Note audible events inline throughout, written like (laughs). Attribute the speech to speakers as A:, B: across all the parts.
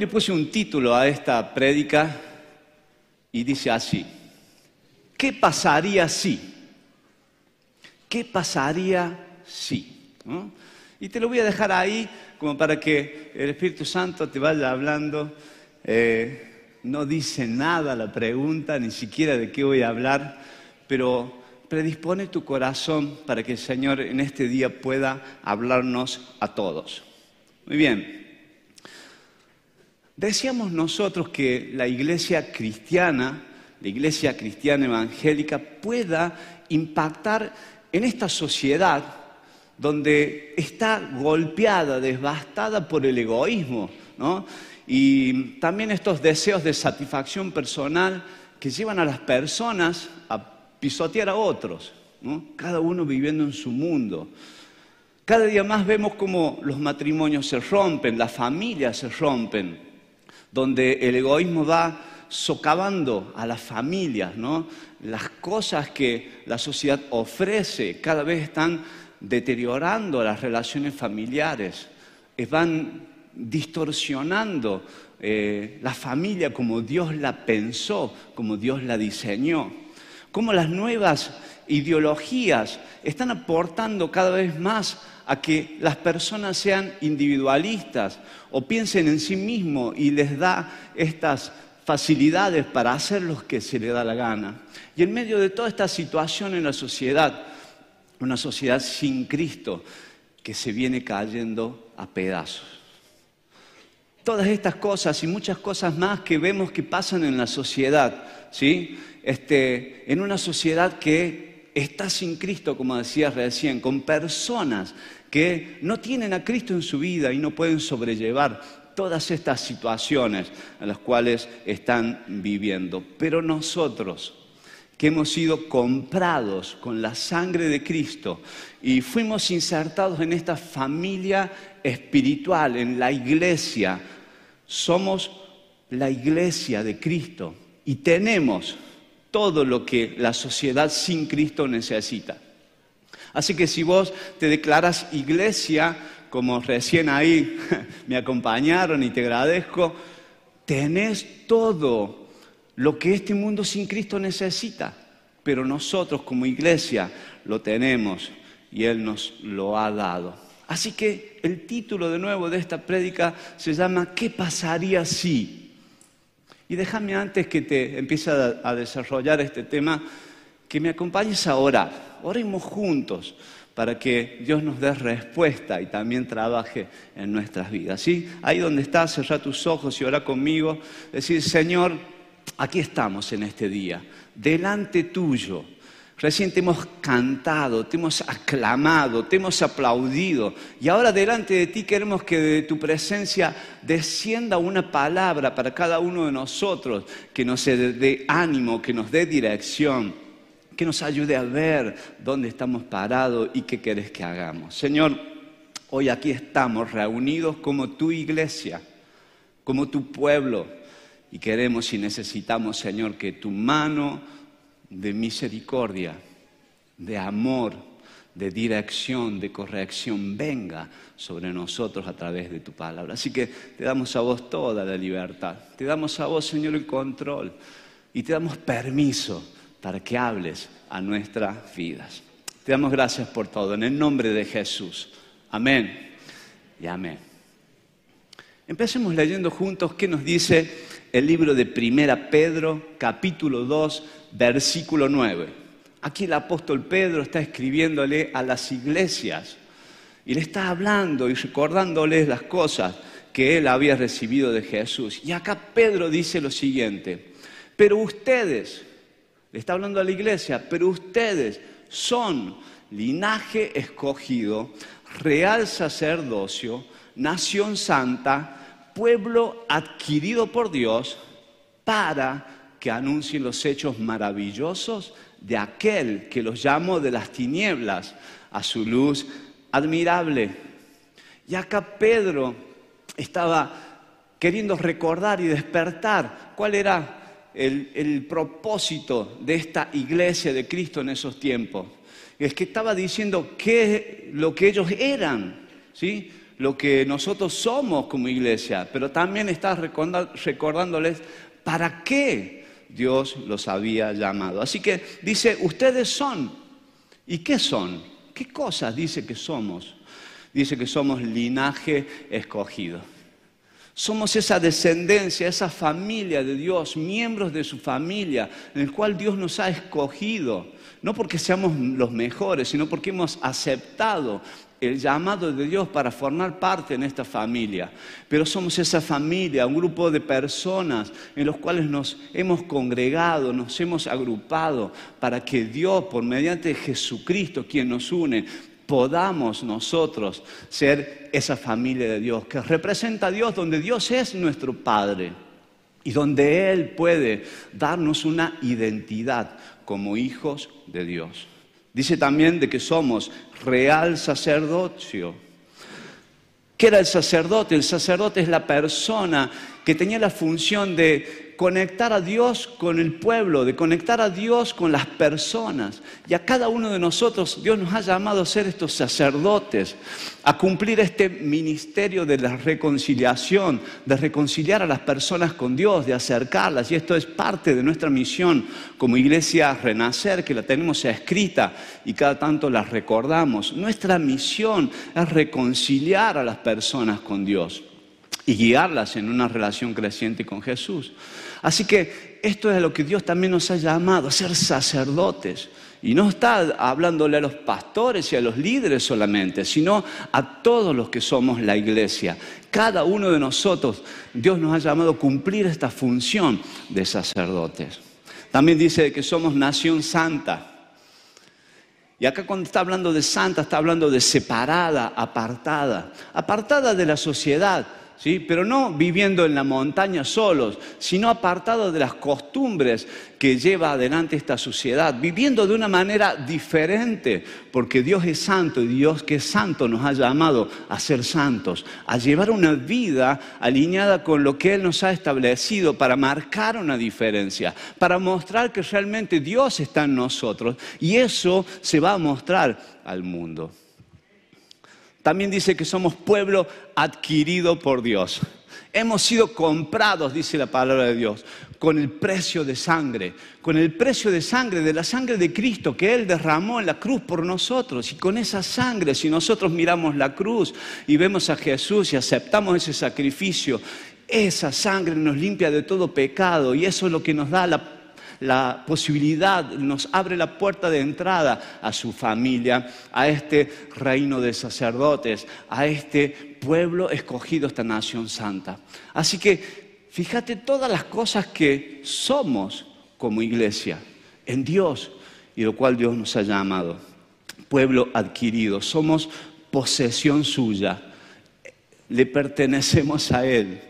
A: Le puse un título a esta prédica y dice así, ¿qué pasaría si? ¿Qué pasaría si? Y te lo voy a dejar ahí como para que el Espíritu Santo te vaya hablando. Eh, no dice nada la pregunta, ni siquiera de qué voy a hablar, pero predispone tu corazón para que el Señor en este día pueda hablarnos a todos. Muy bien, Decíamos nosotros que la iglesia cristiana, la iglesia cristiana evangélica, pueda impactar en esta sociedad donde está golpeada, devastada por el egoísmo, Y también estos deseos de satisfacción personal que llevan a las personas a pisotear a otros, cada uno viviendo en su mundo. Cada día más vemos cómo los matrimonios se rompen, las familias se rompen donde el egoísmo va socavando a las familias, ¿no? Las cosas que la sociedad ofrece cada vez están deteriorando las relaciones familiares, eh, van distorsionando eh, la familia como Dios la pensó, como Dios la diseñó. Como las nuevas ideologías están aportando cada vez más a que las personas sean individualistas o piensen en sí mismos y les da estas facilidades para hacer lo que se les da la gana. Y en medio de toda esta situación en la sociedad, una sociedad sin Cristo que se viene cayendo a pedazos. Todas estas cosas y muchas cosas más que vemos que pasan en la sociedad, ¿sí? Este, en una sociedad que está sin Cristo, como decía recién, con personas que no tienen a Cristo en su vida y no pueden sobrellevar todas estas situaciones en las cuales están viviendo. Pero nosotros, que hemos sido comprados con la sangre de Cristo y fuimos insertados en esta familia espiritual, en la iglesia, somos la iglesia de Cristo y tenemos todo lo que la sociedad sin Cristo necesita. Así que si vos te declaras iglesia, como recién ahí (laughs) me acompañaron y te agradezco, tenés todo lo que este mundo sin Cristo necesita. Pero nosotros como iglesia lo tenemos y Él nos lo ha dado. Así que el título de nuevo de esta prédica se llama ¿Qué pasaría si? Y déjame antes que te empiece a desarrollar este tema, que me acompañes a orar oremos juntos para que Dios nos dé respuesta y también trabaje en nuestras vidas. ¿sí? Ahí donde estás, cerra tus ojos y ora conmigo. Decir, Señor, aquí estamos en este día, delante tuyo. Recién te hemos cantado, te hemos aclamado, te hemos aplaudido y ahora delante de ti queremos que de tu presencia descienda una palabra para cada uno de nosotros que nos dé ánimo, que nos dé dirección que nos ayude a ver dónde estamos parados y qué querés que hagamos. Señor, hoy aquí estamos reunidos como tu iglesia, como tu pueblo, y queremos y necesitamos, Señor, que tu mano de misericordia, de amor, de dirección, de corrección venga sobre nosotros a través de tu palabra. Así que te damos a vos toda la libertad, te damos a vos, Señor, el control y te damos permiso para que hables a nuestras vidas. Te damos gracias por todo, en el nombre de Jesús. Amén y amén. Empecemos leyendo juntos qué nos dice el libro de Primera Pedro, capítulo 2, versículo 9. Aquí el apóstol Pedro está escribiéndole a las iglesias y le está hablando y recordándoles las cosas que él había recibido de Jesús. Y acá Pedro dice lo siguiente, pero ustedes, le está hablando a la iglesia, pero ustedes son linaje escogido, real sacerdocio, nación santa, pueblo adquirido por Dios para que anuncien los hechos maravillosos de aquel que los llamó de las tinieblas a su luz admirable. Y acá Pedro estaba queriendo recordar y despertar cuál era el, propósito de esta iglesia de Cristo en esos tiempos. Es que estaba diciendo qué lo que ellos eran, ¿sí? lo que nosotros somos como iglesia, pero también está recordándoles para qué Dios los había llamado. Así que dice, ustedes son. ¿Y qué son? ¿Qué cosas dice que somos? Dice que somos linaje escogido. Somos esa descendencia, esa familia de Dios, miembros de su familia, en el cual Dios nos ha escogido, no porque seamos los mejores, sino porque hemos aceptado el llamado de Dios para formar parte en esta familia. Pero somos esa familia, un grupo de personas en los cuales nos hemos congregado, nos hemos agrupado para que Dios, por mediante Jesucristo, quien nos une, podamos nosotros ser esa familia de Dios, que representa a Dios, donde Dios es nuestro Padre y donde Él puede darnos una identidad como hijos de Dios. Dice también de que somos real sacerdocio. ¿Qué era el sacerdote? El sacerdote es la persona que tenía la función de conectar a Dios con el pueblo, de conectar a Dios con las personas. Y a cada uno de nosotros Dios nos ha llamado a ser estos sacerdotes, a cumplir este ministerio de la reconciliación, de reconciliar a las personas con Dios, de acercarlas. Y esto es parte de nuestra misión como iglesia Renacer, que la tenemos escrita y cada tanto la recordamos. Nuestra misión es reconciliar a las personas con Dios y guiarlas en una relación creciente con Jesús. Así que esto es lo que Dios también nos ha llamado, a ser sacerdotes. Y no está hablándole a los pastores y a los líderes solamente, sino a todos los que somos la iglesia. Cada uno de nosotros, Dios nos ha llamado a cumplir esta función de sacerdotes. También dice que somos nación santa. Y acá cuando está hablando de santa, está hablando de separada, apartada, apartada de la sociedad, pero no viviendo en la montaña solos, sino apartados de las costumbres que lleva adelante esta sociedad, viviendo de una manera diferente, porque Dios es santo y Dios que es santo nos ha llamado a ser santos, a llevar una vida alineada con lo que Él nos ha establecido para marcar una diferencia, para mostrar que realmente Dios está en nosotros y eso se va a mostrar al mundo. También dice que somos pueblo adquirido por Dios. Hemos sido comprados, dice la palabra de Dios, con el precio de sangre, con el precio de sangre, de la sangre de Cristo que Él derramó en la cruz por nosotros. Y con esa sangre, si nosotros miramos la cruz y vemos a Jesús y aceptamos ese sacrificio, esa sangre nos limpia de todo pecado y eso es lo que nos da la la posibilidad, nos abre la puerta de entrada a su familia, a este reino de sacerdotes, a este pueblo escogido, esta nación santa. Así que fíjate todas las cosas que somos como iglesia en Dios y lo cual Dios nos ha llamado. Pueblo adquirido, somos posesión suya, le pertenecemos a Él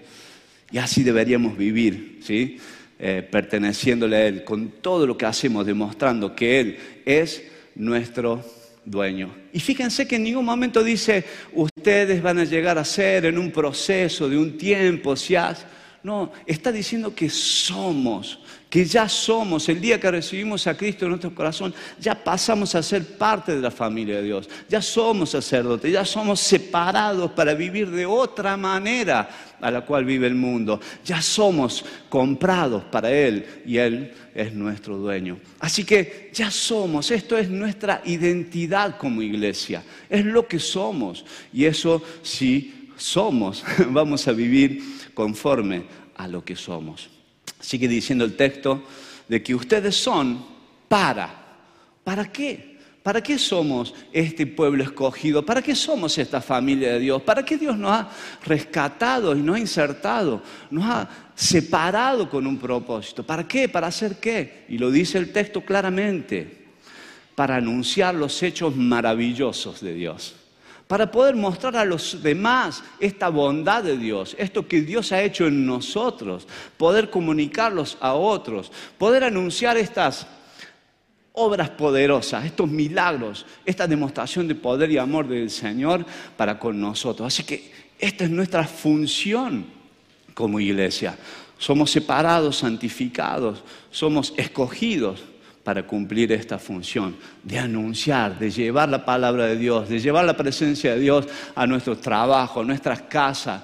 A: y así deberíamos vivir, ¿sí? Eh, perteneciéndole a Él, con todo lo que hacemos, demostrando que Él es nuestro dueño. Y fíjense que en ningún momento dice, ustedes van a llegar a ser en un proceso de un tiempo, si has... No, está diciendo que somos, que ya somos, el día que recibimos a Cristo en nuestro corazón, ya pasamos a ser parte de la familia de Dios, ya somos sacerdotes, ya somos separados para vivir de otra manera a la cual vive el mundo, ya somos comprados para Él y Él es nuestro dueño. Así que ya somos, esto es nuestra identidad como iglesia, es lo que somos y eso si somos, (laughs) vamos a vivir conforme a lo que somos. Sigue diciendo el texto de que ustedes son para. ¿Para qué? ¿Para qué somos este pueblo escogido? ¿Para qué somos esta familia de Dios? ¿Para qué Dios nos ha rescatado y nos ha insertado? Nos ha separado con un propósito. ¿Para qué? ¿Para hacer qué? Y lo dice el texto claramente. Para anunciar los hechos maravillosos de Dios para poder mostrar a los demás esta bondad de Dios, esto que Dios ha hecho en nosotros, poder comunicarlos a otros, poder anunciar estas obras poderosas, estos milagros, esta demostración de poder y amor del Señor para con nosotros. Así que esta es nuestra función como iglesia. Somos separados, santificados, somos escogidos para cumplir esta función, de anunciar, de llevar la palabra de Dios, de llevar la presencia de Dios a nuestros trabajos, a nuestras casas,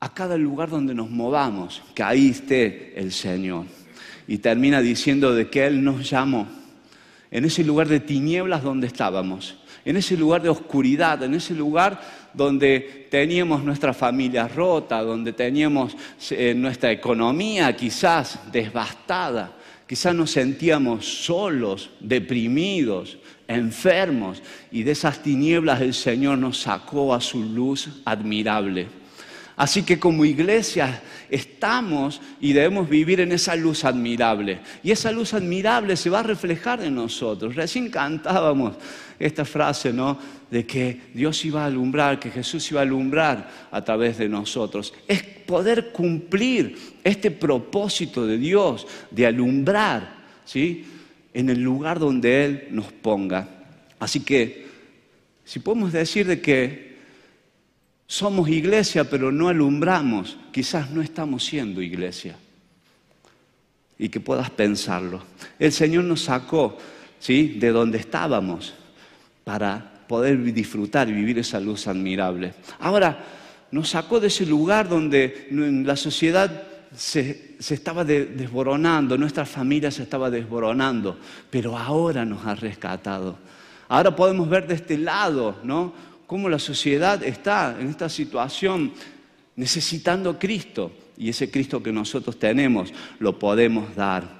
A: a cada lugar donde nos movamos, que ahí esté el Señor. Y termina diciendo de que Él nos llamó en ese lugar de tinieblas donde estábamos, en ese lugar de oscuridad, en ese lugar donde teníamos nuestra familia rota, donde teníamos eh, nuestra economía quizás devastada, quizás nos sentíamos solos, deprimidos, enfermos, y de esas tinieblas el Señor nos sacó a su luz admirable. Así que como iglesia estamos y debemos vivir en esa luz admirable. Y esa luz admirable se va a reflejar en nosotros. Recién cantábamos esta frase, ¿no? De que Dios iba a alumbrar, que Jesús iba a alumbrar a través de nosotros. Es poder cumplir este propósito de Dios de alumbrar, ¿sí? En el lugar donde Él nos ponga. Así que, si podemos decir de que somos iglesia pero no alumbramos, quizás no estamos siendo iglesia. Y que puedas pensarlo. El Señor nos sacó ¿sí? de donde estábamos para poder disfrutar y vivir esa luz admirable. Ahora, nos sacó de ese lugar donde la sociedad se, se, estaba desboronando, nuestra familia se estaba desboronando, pero ahora nos ha rescatado. Ahora podemos ver de este lado, ¿no? Cómo la sociedad está en esta situación necesitando Cristo. Y ese Cristo que nosotros tenemos lo podemos dar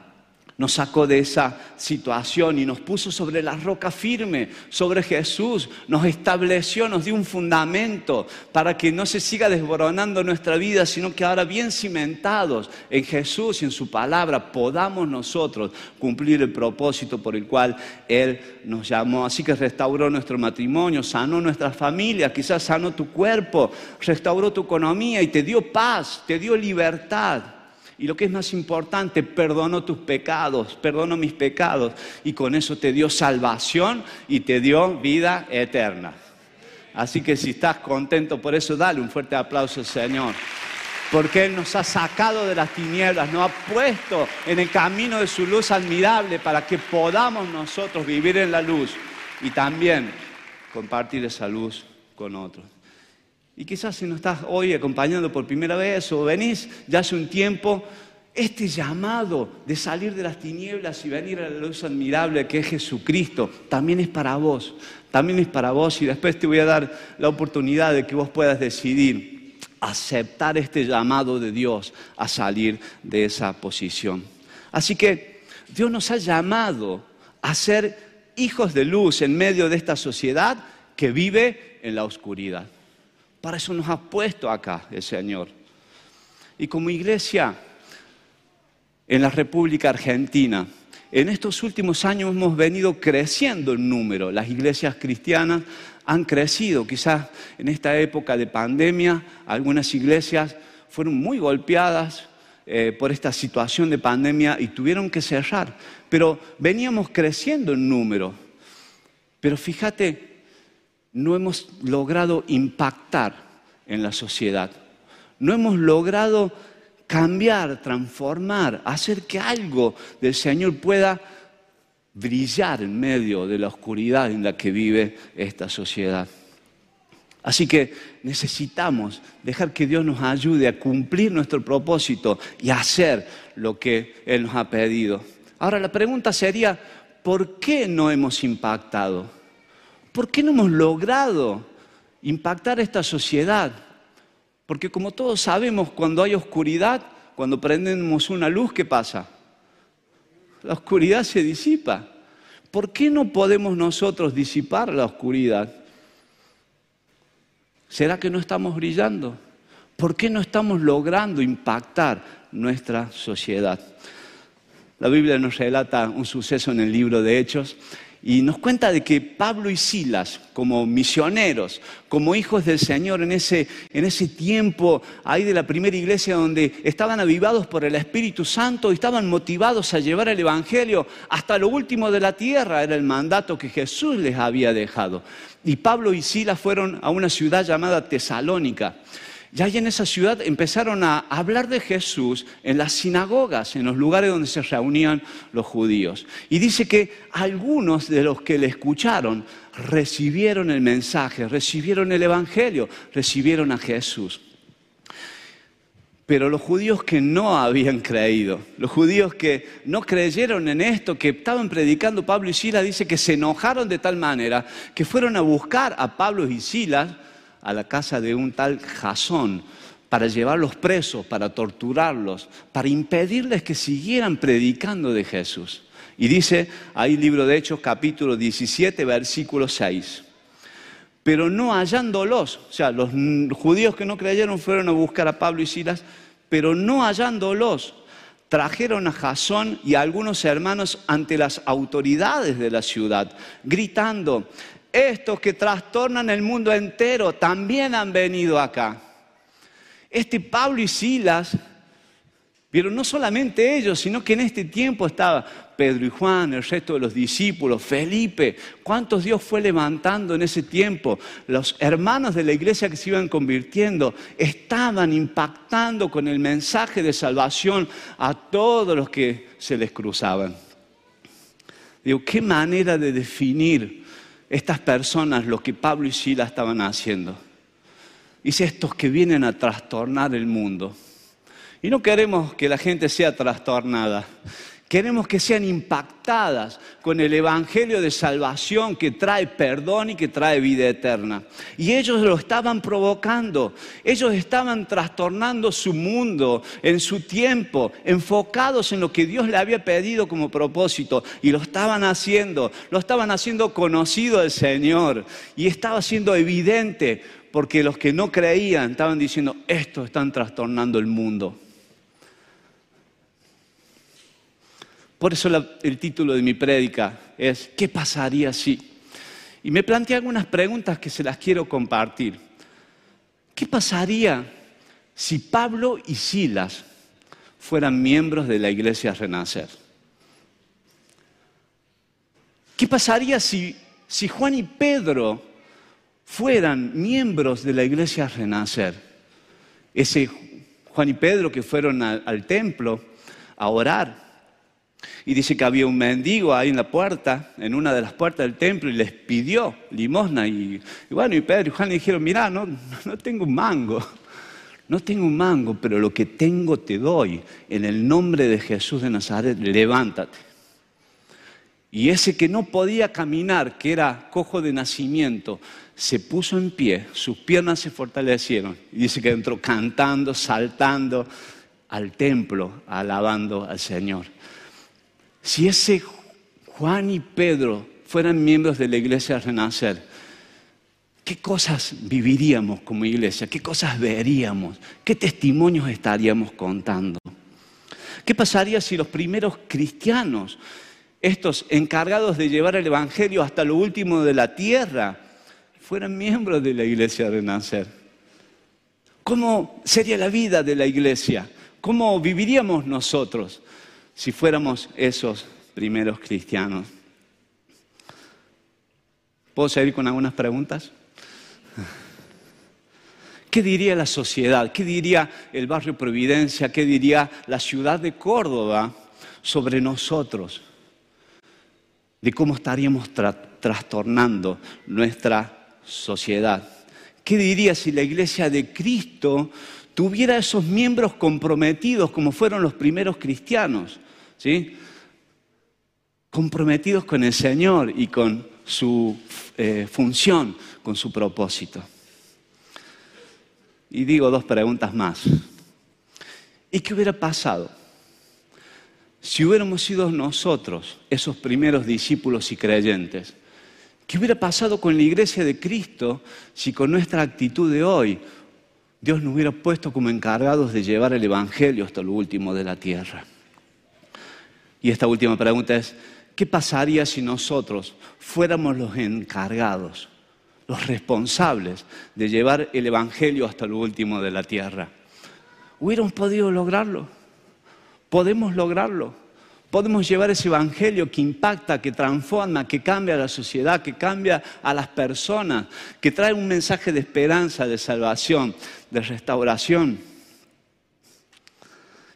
A: nos sacó de esa situación y nos puso sobre la roca firme, sobre Jesús, nos estableció, nos dio un fundamento para que no se siga desboronando nuestra vida, sino que ahora bien cimentados en Jesús y en su palabra podamos nosotros cumplir el propósito por el cual Él nos llamó. Así que restauró nuestro matrimonio, sanó nuestra familia, quizás sanó tu cuerpo, restauró tu economía y te dio paz, te dio libertad. Y lo que es más importante, perdonó tus pecados, perdonó mis pecados. Y con eso te dio salvación y te dio vida eterna. Así que si estás contento por eso, dale un fuerte aplauso al Señor. Porque Él nos ha sacado de las tinieblas, nos ha puesto en el camino de su luz admirable para que podamos nosotros vivir en la luz y también compartir esa luz con otros. Y quizás si no estás hoy acompañando por primera vez o venís ya hace un tiempo, este llamado de salir de las tinieblas y venir a la luz admirable que es Jesucristo, también es para vos, también es para vos y después te voy a dar la oportunidad de que vos puedas decidir aceptar este llamado de Dios a salir de esa posición. Así que Dios nos ha llamado a ser hijos de luz en medio de esta sociedad que vive en la oscuridad. Para eso nos ha puesto acá el Señor. Y como iglesia en la República Argentina, en estos últimos años hemos venido creciendo en número. Las iglesias cristianas han crecido. Quizás en esta época de pandemia, algunas iglesias fueron muy golpeadas eh, por esta situación de pandemia y tuvieron que cerrar. Pero veníamos creciendo en número. Pero fíjate no hemos logrado impactar en la sociedad. No hemos logrado cambiar, transformar, hacer que algo del Señor pueda brillar en medio de la oscuridad en la que vive esta sociedad. Así que necesitamos dejar que Dios nos ayude a cumplir nuestro propósito y a hacer lo que Él nos ha pedido. Ahora la pregunta sería, ¿por qué no hemos impactado? ¿Por qué no hemos logrado impactar esta sociedad? Porque como todos sabemos, cuando hay oscuridad, cuando prendemos una luz, ¿qué pasa? La oscuridad se disipa. ¿Por qué no podemos nosotros disipar la oscuridad? ¿Será que no estamos brillando? ¿Por qué no estamos logrando impactar nuestra sociedad? La Biblia nos relata un suceso en el libro de Hechos y nos cuenta de que Pablo y Silas, como misioneros, como hijos del Señor en ese, en ese tiempo ahí de la primera iglesia donde estaban avivados por el Espíritu Santo y estaban motivados a llevar el Evangelio hasta lo último de la tierra, era el mandato que Jesús les había dejado. Y Pablo y Silas fueron a una ciudad llamada Tesalónica. Y ahí en esa ciudad empezaron a hablar de Jesús en las sinagogas, en los lugares donde se reunían los judíos. Y dice que algunos de los que le escucharon recibieron el mensaje, recibieron el Evangelio, recibieron a Jesús. Pero los judíos que no habían creído, los judíos que no creyeron en esto, que estaban predicando Pablo y Silas, dice que se enojaron de tal manera que fueron a buscar a Pablo y Silas a la casa de un tal Jasón para llevarlos presos, para torturarlos, para impedirles que siguieran predicando de Jesús. Y dice ahí libro de Hechos capítulo 17 versículo 6 pero no hallándolos, o sea, los judíos que no creyeron fueron a buscar a Pablo y Silas, pero no hallándolos, trajeron a Jasón y a algunos hermanos ante las autoridades de la ciudad, gritando, estos que trastornan el mundo entero también han venido acá. Este Pablo y Silas pero no solamente ellos, sino que en este tiempo estaba Pedro y Juan, el resto de los discípulos, Felipe. ¿Cuántos Dios fue levantando en ese tiempo? Los hermanos de la iglesia que se iban convirtiendo estaban impactando con el mensaje de salvación a todos los que se les cruzaban. Digo, qué manera de definir estas personas lo que Pablo y Sila estaban haciendo. Dice estos que vienen a trastornar el mundo. Y no queremos que la gente sea trastornada. Queremos que sean impactadas con el Evangelio de salvación que trae perdón y que trae vida eterna. Y ellos lo estaban provocando. Ellos estaban trastornando su mundo en su tiempo, enfocados en lo que Dios le había pedido como propósito. Y lo estaban haciendo. Lo estaban haciendo conocido al Señor. Y estaba siendo evidente porque los que no creían estaban diciendo, estos están trastornando el mundo. Por eso el título de mi prédica es ¿Qué pasaría si? Y me planteé algunas preguntas que se las quiero compartir. ¿Qué pasaría si Pablo y Silas fueran miembros de la iglesia Renacer? ¿Qué pasaría si, si Juan y Pedro fueran miembros de la iglesia Renacer? Ese Juan y Pedro que fueron al templo a orar y dice que había un mendigo ahí en la puerta, en una de las puertas del templo, y les pidió limosna. Y, bueno, y Pedro y Juan le dijeron, mira, no, no tengo un mango, no tengo un mango, pero lo que tengo te doy. En el nombre de Jesús de Nazaret, levántate. Y ese que no podía caminar, que era cojo de nacimiento, se puso en pie, sus piernas se fortalecieron. Y dice que entró cantando, saltando al templo, alabando al Señor. Si ese Juan y Pedro fueran miembros de la iglesia Renacer, ¿qué cosas viviríamos como iglesia? ¿Qué cosas veríamos? ¿Qué testimonios estaríamos contando? ¿Qué pasaría si los primeros cristianos, estos encargados de llevar el Evangelio hasta lo último de la tierra, fueran miembros de la iglesia Renacer? ¿Cómo sería la vida de la iglesia? ¿Cómo viviríamos nosotros? Si fuéramos esos primeros cristianos. ¿Puedo seguir con algunas preguntas? ¿Qué diría la sociedad? ¿Qué diría el barrio Providencia? ¿Qué diría la ciudad de Córdoba sobre nosotros? De cómo estaríamos trastornando nuestra sociedad. ¿Qué diría si la iglesia de Cristo tuviera esos miembros comprometidos como fueron los primeros cristianos? ¿Sí? comprometidos con el Señor y con su eh, función, con su propósito. Y digo dos preguntas más. ¿Y qué hubiera pasado si hubiéramos sido nosotros, esos primeros discípulos y creyentes? ¿Qué hubiera pasado con la iglesia de Cristo si con nuestra actitud de hoy Dios nos hubiera puesto como encargados de llevar el Evangelio hasta lo último de la tierra? Y esta última pregunta es, ¿qué pasaría si nosotros fuéramos los encargados, los responsables de llevar el Evangelio hasta lo último de la tierra? ¿Hubiéramos podido lograrlo? ¿Podemos lograrlo? podemos llevar ese evangelio que impacta, que transforma, que cambia a la sociedad, que cambia a las personas, que trae un mensaje de esperanza, de salvación, de restauración.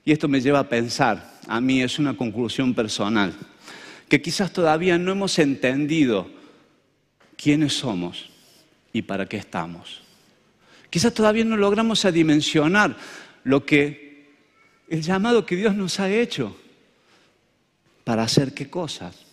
A: Y esto me lleva a pensar, a mí es una conclusión personal, que quizás todavía no hemos entendido quiénes somos y para qué estamos. Quizás todavía no logramos adimensionar lo que el llamado que Dios nos ha hecho para hacer qué cosas.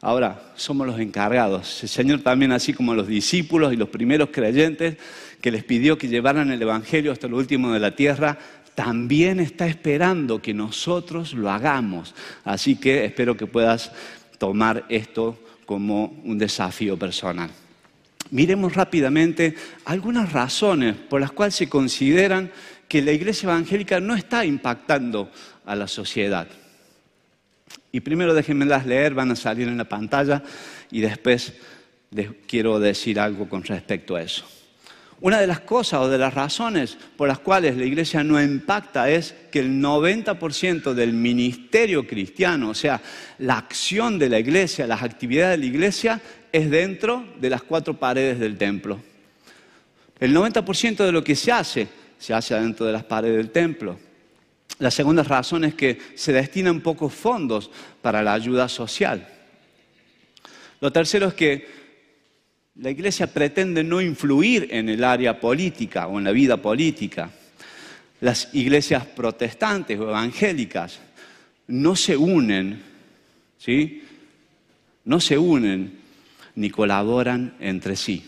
A: Ahora, somos los encargados. El Señor también, así como los discípulos y los primeros creyentes, que les pidió que llevaran el Evangelio hasta lo último de la tierra, también está esperando que nosotros lo hagamos. Así que espero que puedas tomar esto como un desafío personal. Miremos rápidamente algunas razones por las cuales se consideran que la iglesia evangélica no está impactando a la sociedad. Y primero déjenmelas leer, van a salir en la pantalla y después les quiero decir algo con respecto a eso. Una de las cosas o de las razones por las cuales la iglesia no impacta es que el 90% del ministerio cristiano, o sea, la acción de la iglesia, las actividades de la iglesia, es dentro de las cuatro paredes del templo. El 90% de lo que se hace, se hace dentro de las paredes del templo. La segunda razón es que se destinan pocos fondos para la ayuda social. Lo tercero es que la iglesia pretende no influir en el área política o en la vida política. Las iglesias protestantes o evangélicas no se unen, ¿sí? No se unen ni colaboran entre sí.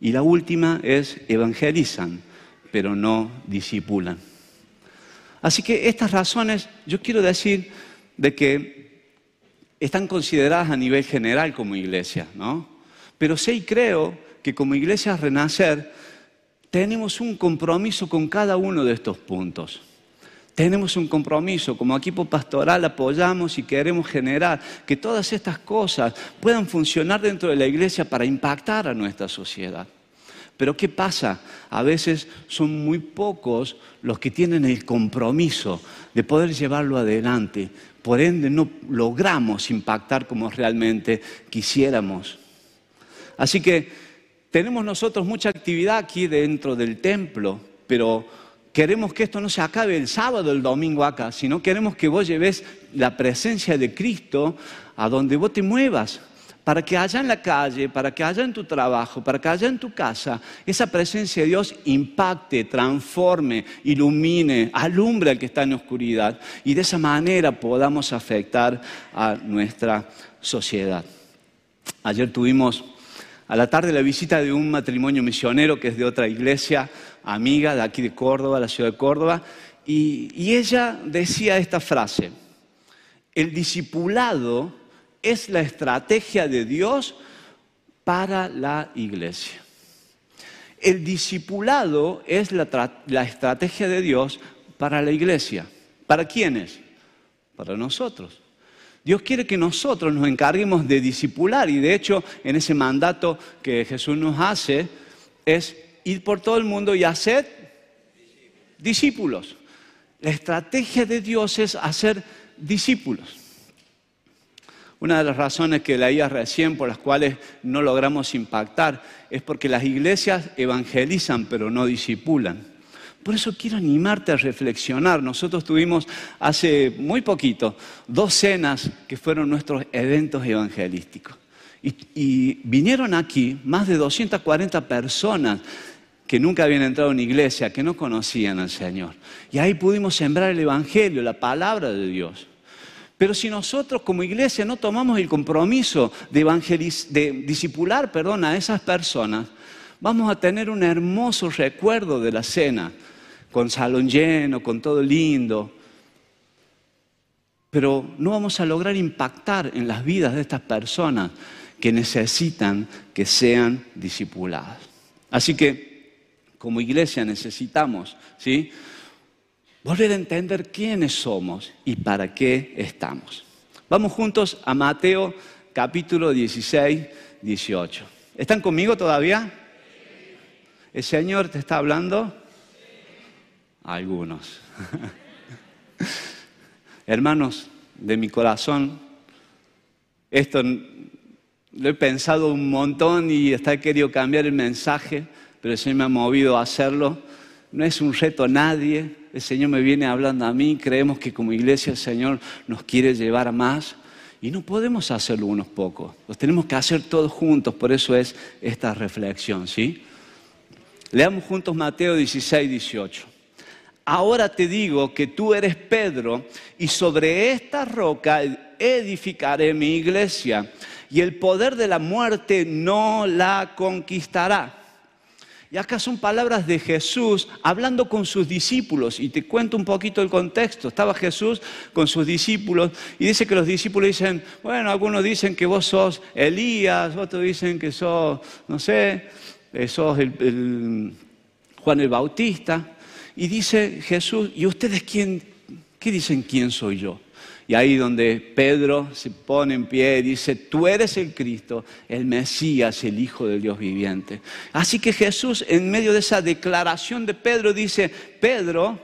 A: Y la última es evangelizan, pero no disipulan. Así que estas razones, yo quiero decir de que están consideradas a nivel general como iglesia, ¿no? Pero sí creo que como iglesia Renacer tenemos un compromiso con cada uno de estos puntos. Tenemos un compromiso, como equipo pastoral apoyamos y queremos generar que todas estas cosas puedan funcionar dentro de la iglesia para impactar a nuestra sociedad. Pero ¿qué pasa? A veces son muy pocos los que tienen el compromiso de poder llevarlo adelante. Por ende, no logramos impactar como realmente quisiéramos. Así que tenemos nosotros mucha actividad aquí dentro del templo, pero queremos que esto no se acabe el sábado, el domingo acá, sino queremos que vos lleves la presencia de Cristo a donde vos te muevas para que haya en la calle, para que haya en tu trabajo, para que haya en tu casa, esa presencia de Dios impacte, transforme, ilumine, alumbre al que está en oscuridad y de esa manera podamos afectar a nuestra sociedad. Ayer tuvimos a la tarde la visita de un matrimonio misionero que es de otra iglesia amiga de aquí de Córdoba, la ciudad de Córdoba, y, y ella decía esta frase, el discipulado es la estrategia de Dios para la iglesia. El discipulado es la, estrategia de Dios para la iglesia. ¿Para quiénes? Para nosotros. Dios quiere que nosotros nos encarguemos de discipular y de hecho en ese mandato que Jesús nos hace es ir por todo el mundo y hacer discípulos. La estrategia de Dios es hacer discípulos. Una de las razones que leía recién por las cuales no logramos impactar es porque las iglesias evangelizan pero no disipulan. Por eso quiero animarte a reflexionar. Nosotros tuvimos hace muy poquito dos cenas que fueron nuestros eventos evangelísticos. Y, vinieron aquí más de 240 personas que nunca habían entrado en una iglesia, que no conocían al Señor. Y ahí pudimos sembrar el Evangelio, la palabra de Dios. Pero si nosotros como iglesia no tomamos el compromiso de, de disipular perdón, a esas personas, vamos a tener un hermoso recuerdo de la cena, con salón lleno, con todo lindo. Pero no vamos a lograr impactar en las vidas de estas personas que necesitan que sean discipuladas. Así que como iglesia necesitamos, ¿sí? Volver a entender quiénes somos y para qué estamos. Vamos juntos a Mateo capítulo 16, 18. ¿Están conmigo todavía? ¿El Señor te está hablando? Algunos. (laughs) Hermanos, de mi corazón, esto lo he pensado un montón y hasta he querido cambiar el mensaje, pero el Señor me ha movido a hacerlo. No es un reto a nadie, el Señor me viene hablando a mí, creemos que como iglesia el Señor nos quiere llevar a más y no podemos hacerlo unos pocos, los tenemos que hacer todos juntos, por eso es esta reflexión, ¿sí? Leamos juntos Mateo 16, 18. Ahora te digo que tú eres Pedro y sobre esta roca edificaré mi iglesia y el poder de la muerte no la conquistará. Y acá son palabras de Jesús hablando con sus discípulos. Y te cuento un poquito el contexto. Estaba Jesús con sus discípulos y dice que los discípulos dicen, bueno, algunos dicen que vos sos Elías, otros dicen que sos, no sé, eh, sos el, Juan el Bautista. Y dice Jesús, ¿y ustedes quién, qué dicen quién soy yo? Y ahí donde Pedro se pone en pie y dice, tú eres el Cristo, el Mesías, el Hijo del Dios viviente. Así que Jesús en medio de esa declaración de Pedro dice, Pedro,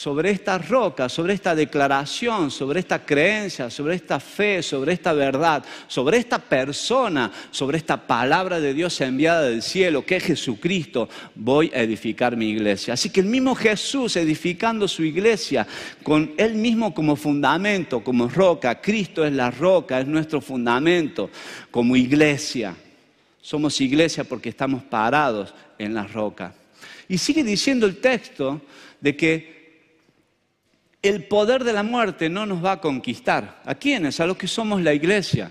A: sobre esta roca, sobre esta declaración, sobre esta creencia, sobre esta fe, sobre esta verdad, sobre esta persona, sobre esta palabra de Dios enviada del cielo, que es Jesucristo, voy a edificar mi iglesia. Así que el mismo Jesús edificando su iglesia con él mismo como fundamento, como roca, Cristo es la roca, es nuestro fundamento como iglesia. Somos iglesia porque estamos parados en la roca. Y sigue diciendo el texto de que el poder de la muerte no nos va a conquistar. ¿A quiénes? A los que somos la iglesia.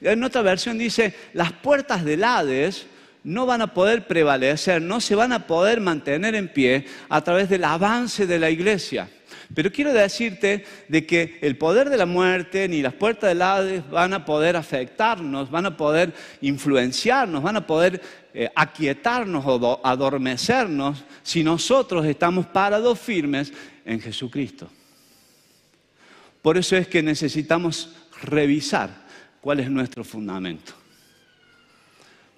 A: En otra versión dice, las puertas del Hades no van a poder prevalecer, no se van a poder mantener en pie a través del avance de la iglesia. Pero quiero decirte de que el poder de la muerte ni las puertas del Hades van a poder afectarnos, van a poder influenciarnos, van a poder eh, aquietarnos o adormecernos si nosotros estamos parados firmes en Jesucristo. Por eso es que necesitamos revisar cuál es nuestro fundamento.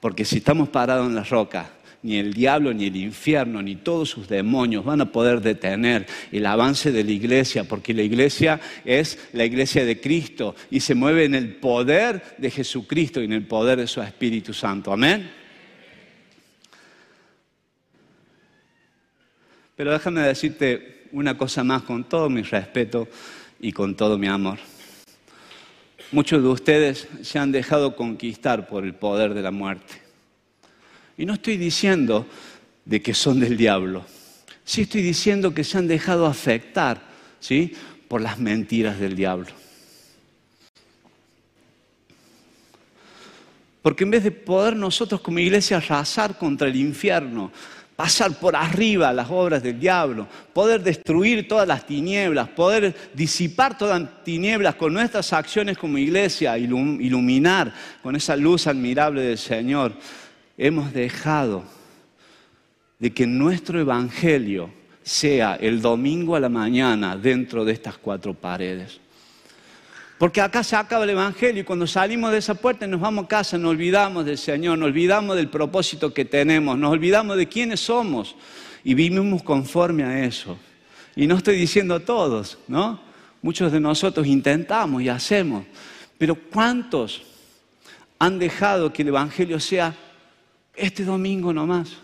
A: Porque si estamos parados en la roca, ni el diablo, ni el infierno, ni todos sus demonios van a poder detener el avance de la iglesia, porque la iglesia es la iglesia de Cristo y se mueve en el poder de Jesucristo y en el poder de su Espíritu Santo. Amén. Pero déjame decirte una cosa más con todo mi respeto y con todo mi amor. Muchos de ustedes se han dejado conquistar por el poder de la muerte. Y no estoy diciendo de que son del diablo. Sí estoy diciendo que se han dejado afectar, ¿sí? Por las mentiras del diablo. Porque en vez de poder nosotros como iglesia arrasar contra el infierno, pasar por arriba las obras del diablo, poder destruir todas las tinieblas, poder disipar todas las tinieblas con nuestras acciones como iglesia, iluminar con esa luz admirable del Señor. Hemos dejado de que nuestro evangelio sea el domingo a la mañana dentro de estas cuatro paredes. Porque acá se acaba el Evangelio y cuando salimos de esa puerta y nos vamos a casa nos olvidamos del Señor, nos olvidamos del propósito que tenemos, nos olvidamos de quiénes somos y vivimos conforme a eso. Y no estoy diciendo todos, ¿no? Muchos de nosotros intentamos y hacemos, pero ¿cuántos han dejado que el Evangelio sea este domingo nomás?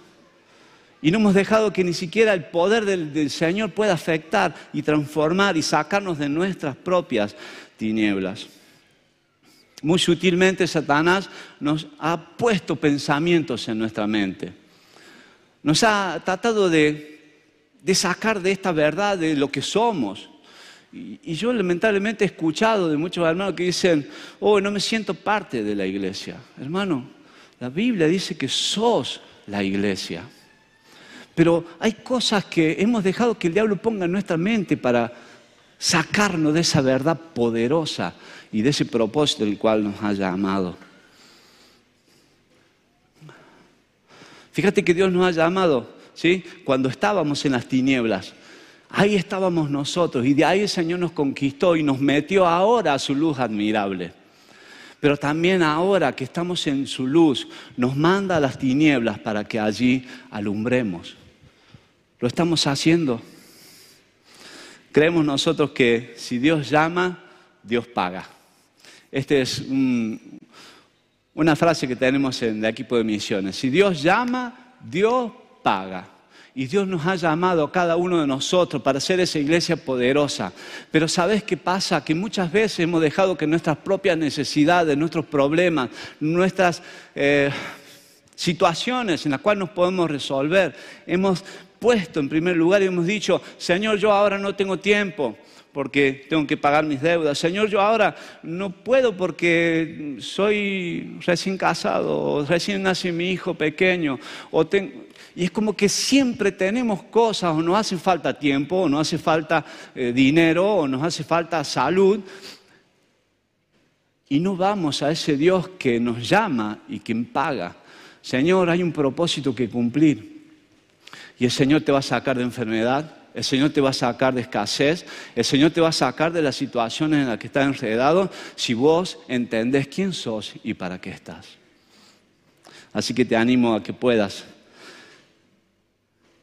A: Y no hemos dejado que ni siquiera el poder del, del, Señor pueda afectar y transformar y sacarnos de nuestras propias tinieblas. Muy sutilmente Satanás nos ha puesto pensamientos en nuestra mente. Nos ha tratado de, sacar de esta verdad de lo que somos. Y, y, yo lamentablemente he escuchado de muchos hermanos que dicen, oh, no me siento parte de la iglesia. Hermano, la Biblia dice que sos la iglesia. Pero hay cosas que hemos dejado que el diablo ponga en nuestra mente para sacarnos de esa verdad poderosa y de ese propósito del cual nos ha llamado. Fíjate que Dios nos ha llamado, ¿sí? Cuando estábamos en las tinieblas, ahí estábamos nosotros y de ahí el Señor nos conquistó y nos metió ahora a su luz admirable. Pero también ahora que estamos en su luz, nos manda a las tinieblas para que allí alumbremos. Lo estamos haciendo. Creemos nosotros que si Dios llama, Dios paga. Esta es una frase que tenemos en el equipo de misiones. Si Dios llama, Dios paga. Y Dios nos ha llamado a cada uno de nosotros para ser esa iglesia poderosa. Pero ¿sabes qué pasa? Que muchas veces hemos dejado que nuestras propias necesidades, nuestros problemas, nuestras eh, situaciones en las cuales nos podemos resolver, hemos puesto en primer lugar y hemos dicho, Señor, yo ahora no tengo tiempo porque tengo que pagar mis deudas. Señor, yo ahora no puedo porque soy recién casado, o recién nace mi hijo pequeño, y es como que siempre tenemos cosas, o nos hace falta tiempo, o nos hace falta eh, dinero, o nos hace falta salud, y no vamos a ese Dios que nos llama y quien paga. Señor, hay un propósito que cumplir. Y el Señor te va a sacar de enfermedad, el Señor te va a sacar de escasez, el Señor te va a sacar de las situaciones en las que estás enredado si vos entendés quién sos y para qué estás. Así que te animo a que puedas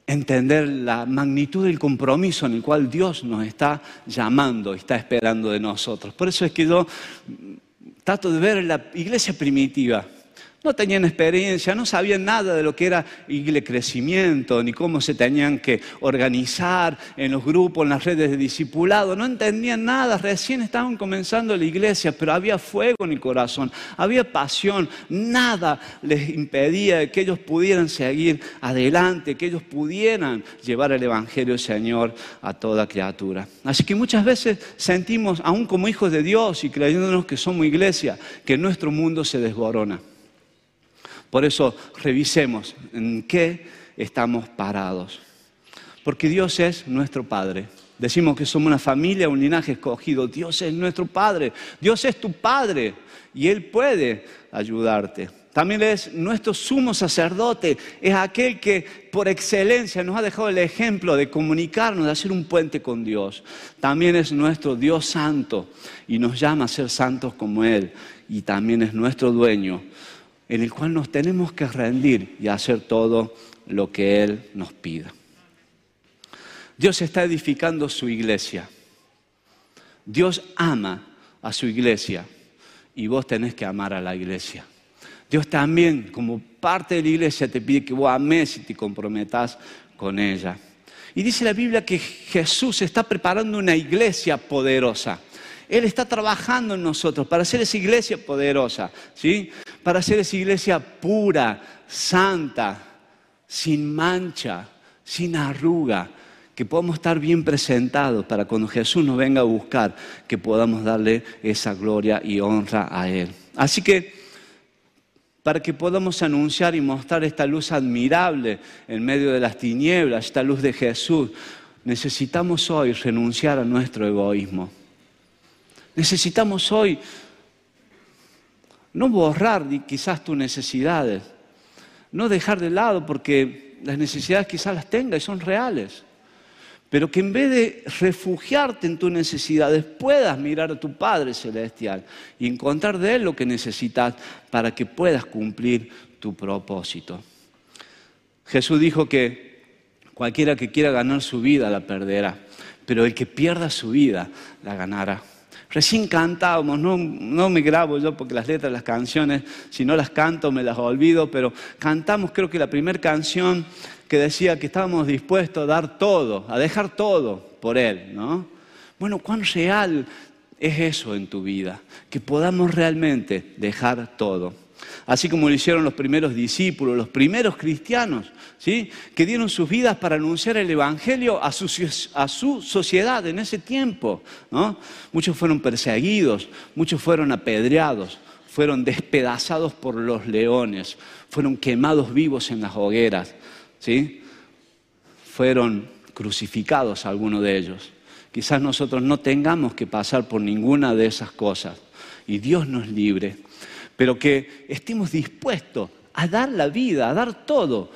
A: entender la magnitud del compromiso en el cual Dios nos está llamando y está esperando de nosotros. Por eso es que yo trato de ver la iglesia primitiva no tenían experiencia, no sabían nada de lo que era el crecimiento, ni cómo se tenían que organizar en los grupos, en las redes de discipulado. No entendían nada, recién estaban comenzando la iglesia, pero había fuego en el corazón, había pasión. Nada les impedía que ellos pudieran seguir adelante, que ellos pudieran llevar el Evangelio del Señor a toda criatura. Así que muchas veces sentimos, aún como hijos de Dios y creyéndonos que somos iglesia, que nuestro mundo se desborona. Por eso revisemos en qué estamos parados. Porque Dios es nuestro Padre. Decimos que somos una familia, un linaje escogido. Dios es nuestro Padre. Dios es tu Padre y Él puede ayudarte. También es nuestro sumo sacerdote, es aquel que por excelencia nos ha dejado el ejemplo de comunicarnos, de hacer un puente con Dios. También es nuestro Dios santo y nos llama a ser santos como Él. Y también es nuestro dueño en el cual nos tenemos que rendir y hacer todo lo que Él nos pida. Dios está edificando su iglesia. Dios ama a su iglesia y vos tenés que amar a la iglesia. Dios también, como parte de la iglesia, te pide que vos ames y te comprometas con ella. Y dice la Biblia que Jesús está preparando una iglesia poderosa. Él está trabajando en nosotros para hacer esa iglesia poderosa, ¿sí? Para hacer esa iglesia pura, santa, sin mancha, sin arruga, que podamos estar bien presentados para cuando Jesús nos venga a buscar, que podamos darle esa gloria y honra a Él. Así que, para que podamos anunciar y mostrar esta luz admirable en medio de las tinieblas, esta luz de Jesús, necesitamos hoy renunciar a nuestro egoísmo. Necesitamos hoy no borrar quizás tus necesidades, no dejar de lado porque las necesidades quizás las tengas y son reales, pero que en vez de refugiarte en tus necesidades puedas mirar a tu Padre Celestial y encontrar de Él lo que necesitas para que puedas cumplir tu propósito. Jesús dijo que cualquiera que quiera ganar su vida la perderá, pero el que pierda su vida la ganará. Recién cantábamos, no, no, me grabo yo porque las letras las canciones, si no las canto me las olvido, pero cantamos creo que la primera canción que decía que estábamos dispuestos a dar todo, a dejar todo por Él, ¿no? Bueno, ¿cuán real es eso en tu vida? Que podamos realmente dejar todo así como lo hicieron los primeros discípulos, los primeros cristianos, ¿sí? que dieron sus vidas para anunciar el Evangelio a su, sociedad en ese tiempo. Muchos fueron perseguidos, muchos fueron apedreados, fueron despedazados por los leones, fueron quemados vivos en las hogueras, ¿sí? fueron crucificados algunos de ellos. Quizás nosotros no tengamos que pasar por ninguna de esas cosas y Dios nos libre pero que estemos dispuestos a dar la vida, a dar todo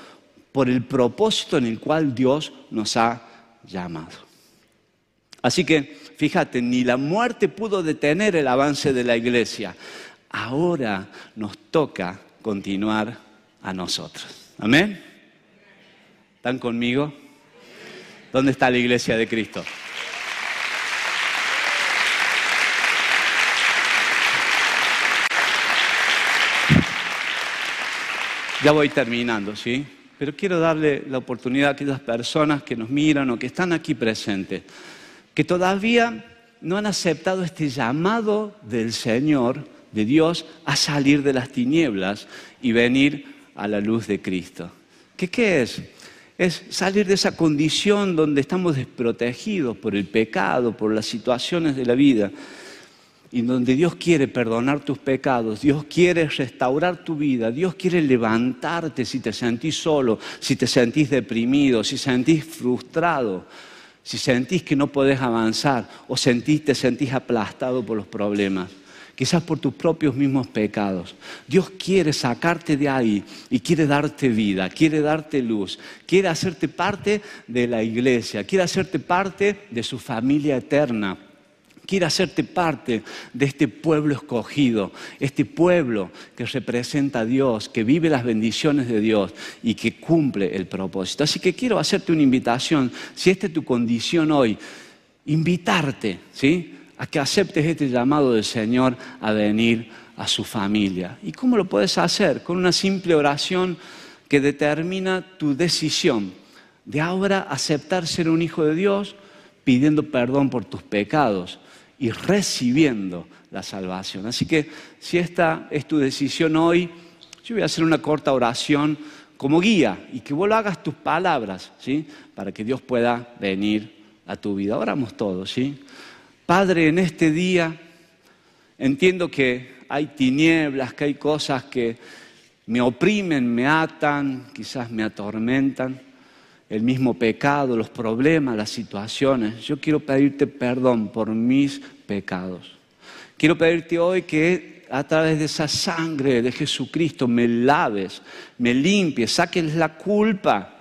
A: por el propósito en el cual Dios nos ha llamado. Así que, fíjate, ni la muerte pudo detener el avance de la iglesia. Ahora nos toca continuar a nosotros. Amén. ¿Están conmigo? ¿Dónde está la iglesia de Cristo? Ya voy terminando, ¿sí? Pero quiero darle la oportunidad a aquellas personas que nos miran o que están aquí presentes, que todavía no han aceptado este llamado del Señor, de Dios, a salir de las tinieblas y venir a la luz de Cristo. ¿Qué, qué es? Es salir de esa condición donde estamos desprotegidos por el pecado, por las situaciones de la vida y donde Dios quiere perdonar tus pecados, Dios quiere restaurar tu vida, Dios quiere levantarte si te sentís solo, si te sentís deprimido, si sentís frustrado, si sentís que no podés avanzar o sentís, te sentís aplastado por los problemas, quizás por tus propios mismos pecados. Dios quiere sacarte de ahí y quiere darte vida, quiere darte luz, quiere hacerte parte de la iglesia, quiere hacerte parte de su familia eterna quiere hacerte parte de este pueblo escogido, este pueblo que representa a Dios, que vive las bendiciones de Dios y que cumple el propósito. Así que quiero hacerte una invitación, si esta es tu condición hoy, invitarte, ¿sí? A que aceptes este llamado del Señor a venir a su familia. ¿Y cómo lo puedes hacer? Con una simple oración que determina tu decisión de ahora aceptar ser un hijo de Dios pidiendo perdón por tus pecados y recibiendo la salvación. Así que si esta es tu decisión hoy, yo voy a hacer una corta oración como guía y que vos lo hagas tus palabras, ¿sí? Para que Dios pueda venir a tu vida. Oramos todos, ¿sí? Padre, en este día entiendo que hay tinieblas, que hay cosas que me oprimen, me atan, quizás me atormentan el mismo pecado, los problemas, las situaciones. Yo quiero pedirte perdón por mis pecados. Quiero pedirte hoy que a través de esa sangre de Jesucristo me laves, me limpies, saques la culpa,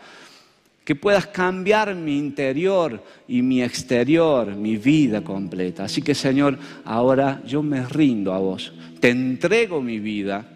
A: que puedas cambiar mi interior y mi exterior, mi vida completa. Así que Señor, ahora yo me rindo a vos, te entrego mi vida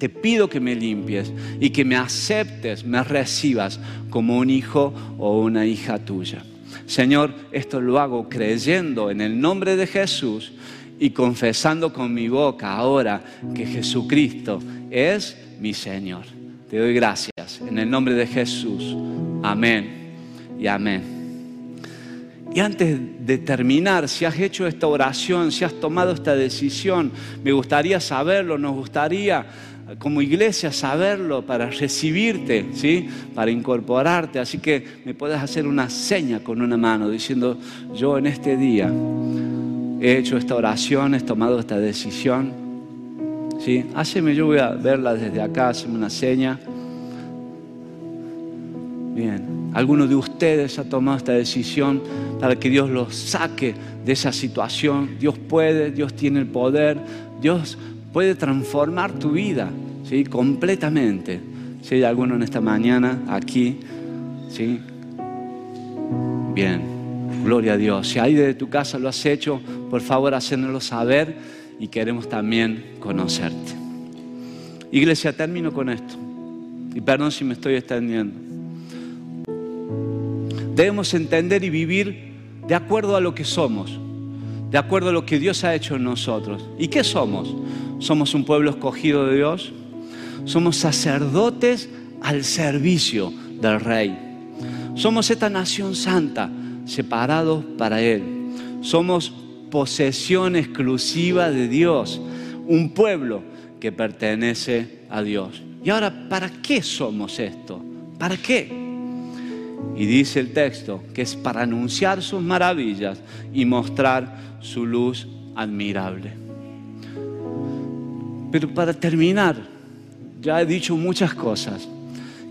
A: te pido que me limpies y que me aceptes, me recibas como un hijo o una hija tuya. Señor, esto lo hago creyendo en el nombre de Jesús y confesando con mi boca ahora que Jesucristo es mi Señor. Te doy gracias en el nombre de Jesús. Amén y amén. Y antes de terminar, si has hecho esta oración, si has tomado esta decisión, me gustaría saberlo, nos gustaría como iglesia saberlo para recibirte, ¿sí? Para incorporarte. Así que me puedes hacer una seña con una mano diciendo, yo en este día he hecho esta oración, he tomado esta decisión. ¿Sí? Yo voy a verla desde acá, hazme una seña. Bien, alguno de ustedes ha tomado esta decisión para que Dios los saque de esa situación. Dios puede, Dios tiene el poder, Dios puede transformar tu vida, ¿sí? Completamente. Si hay alguno en esta mañana aquí, ¿sí? Bien, gloria a Dios. Si hay de tu casa lo has hecho, por favor, hacénoslo saber y queremos también conocerte. Iglesia, termino con esto. Y perdón si me estoy extendiendo. Debemos entender y vivir de acuerdo a lo que somos, de acuerdo a lo que Dios ha hecho en nosotros. ¿Y qué somos? Somos un pueblo escogido de Dios. Somos sacerdotes al servicio del Rey. Somos esta nación santa, separados para Él. Somos posesión exclusiva de Dios, un pueblo que pertenece a Dios. Y ahora, ¿para qué somos esto? ¿Para qué? Y dice el texto que es para anunciar sus maravillas y mostrar su luz admirable. Pero para terminar, ya he dicho muchas cosas.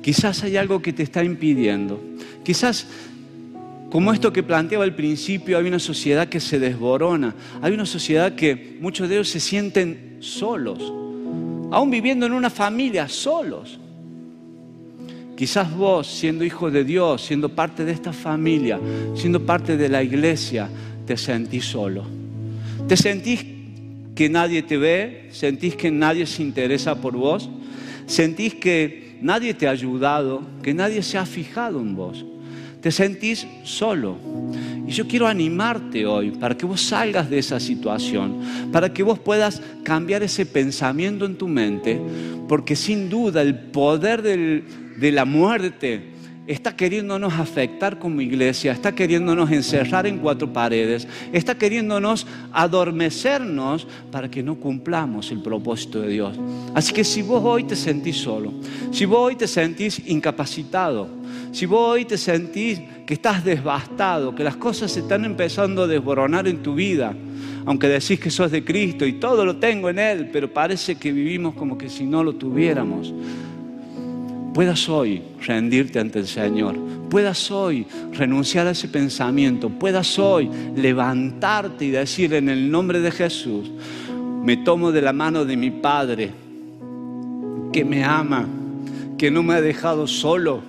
A: Quizás hay algo que te está impidiendo. Quizás, como esto que planteaba al principio, hay una sociedad que se desborona. Hay una sociedad que muchos de ellos se sienten solos. Aún viviendo en una familia, solos. Quizás vos, siendo hijo de Dios, siendo parte de esta familia, siendo parte de la iglesia, te sentís solo. Te sentís que nadie te ve, sentís que nadie se interesa por vos, sentís que nadie te ha ayudado, que nadie se ha fijado en vos. te sentís solo. Y yo quiero animarte hoy para que vos salgas de esa situación, para que vos puedas cambiar ese pensamiento en tu mente, porque sin duda el poder de la muerte está queriéndonos afectar como iglesia, está queriéndonos encerrar en cuatro paredes, está queriéndonos adormecernos para que no cumplamos el propósito de Dios. Así que si vos hoy te sentís solo, si vos hoy te sentís incapacitado, si vos hoy te sentís que estás devastado, que las cosas se están empezando a desboronar en tu vida, aunque decís que sos de Cristo y todo lo tengo en Él, pero parece que vivimos como que si no lo tuviéramos puedas hoy rendirte ante el Señor, puedas hoy renunciar a ese pensamiento, puedas hoy levantarte y decir en el nombre de Jesús, me tomo de la mano de mi Padre, que me ama, que no me ha dejado solo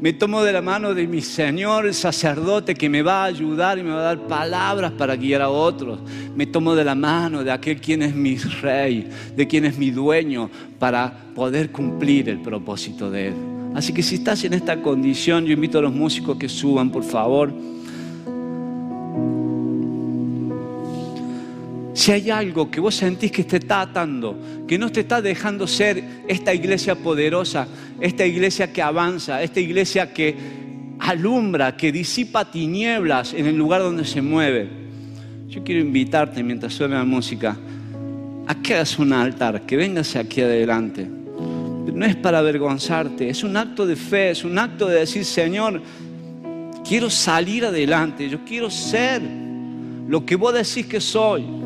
A: me tomo de la mano de mi Señor, el sacerdote, que me va a ayudar y me va a dar palabras para guiar a otros. Me tomo de la mano de aquel quien es mi rey, de quien es mi dueño, para poder cumplir el propósito de Él. Así que si estás en esta condición, yo invito a los músicos que suban, por favor. Si hay algo que vos sentís que te está atando, que no te está dejando ser esta iglesia poderosa, esta iglesia que avanza, esta iglesia que alumbra, que disipa tinieblas en el lugar donde se mueve, yo quiero invitarte mientras suena la música a que hagas un altar, que vengas aquí adelante. No es para avergonzarte, es un acto de fe, es un acto de decir, Señor, quiero salir adelante, yo quiero ser lo que vos decís que soy.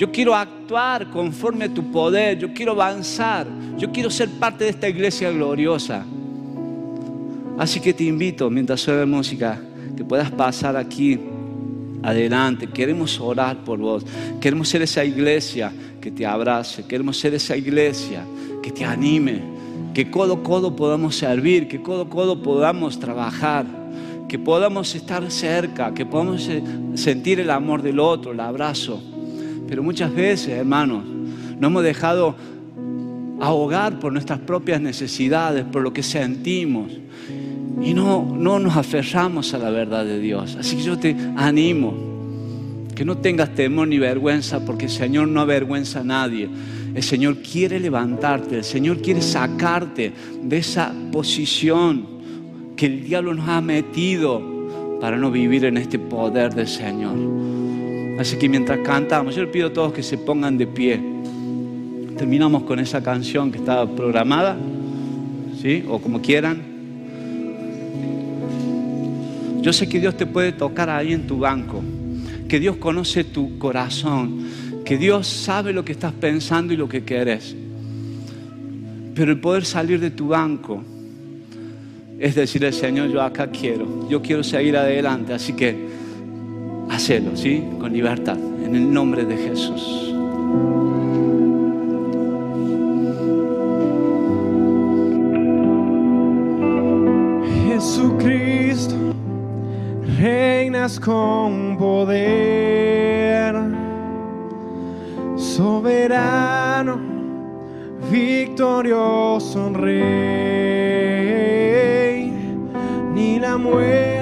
A: Yo quiero actuar conforme a tu poder. Yo quiero avanzar. Yo quiero ser parte de esta iglesia gloriosa. Así que te invito, mientras suena música, que puedas pasar aquí adelante. Queremos orar por vos. Queremos ser esa iglesia que te abrace. Queremos ser esa iglesia que te anime. Que codo a codo podamos servir. Que codo a codo podamos trabajar. Que podamos estar cerca. Que podamos sentir el amor del otro, el abrazo. Pero muchas veces, hermanos, nos hemos dejado ahogar por nuestras propias necesidades, por lo que sentimos. Y no, no nos aferramos a la verdad de Dios. Así que yo te animo, que no tengas temor ni vergüenza, porque el Señor no avergüenza a nadie. El Señor quiere levantarte, el Señor quiere sacarte de esa posición que el diablo nos ha metido para no vivir en este poder del Señor. Así que mientras cantamos, yo les pido a todos que se pongan de pie. Terminamos con esa canción que estaba programada, ¿sí? O como quieran. Yo sé que Dios te puede tocar ahí en tu banco, que Dios conoce tu corazón, que Dios sabe lo que estás pensando y lo que quieres. Pero el poder salir de tu banco es decirle, Señor, yo acá quiero, yo quiero seguir adelante, así que ¿sí? Con libertad, en el nombre de Jesús.
B: Jesucristo, reinas con poder, soberano, victorioso rey, ni la muerte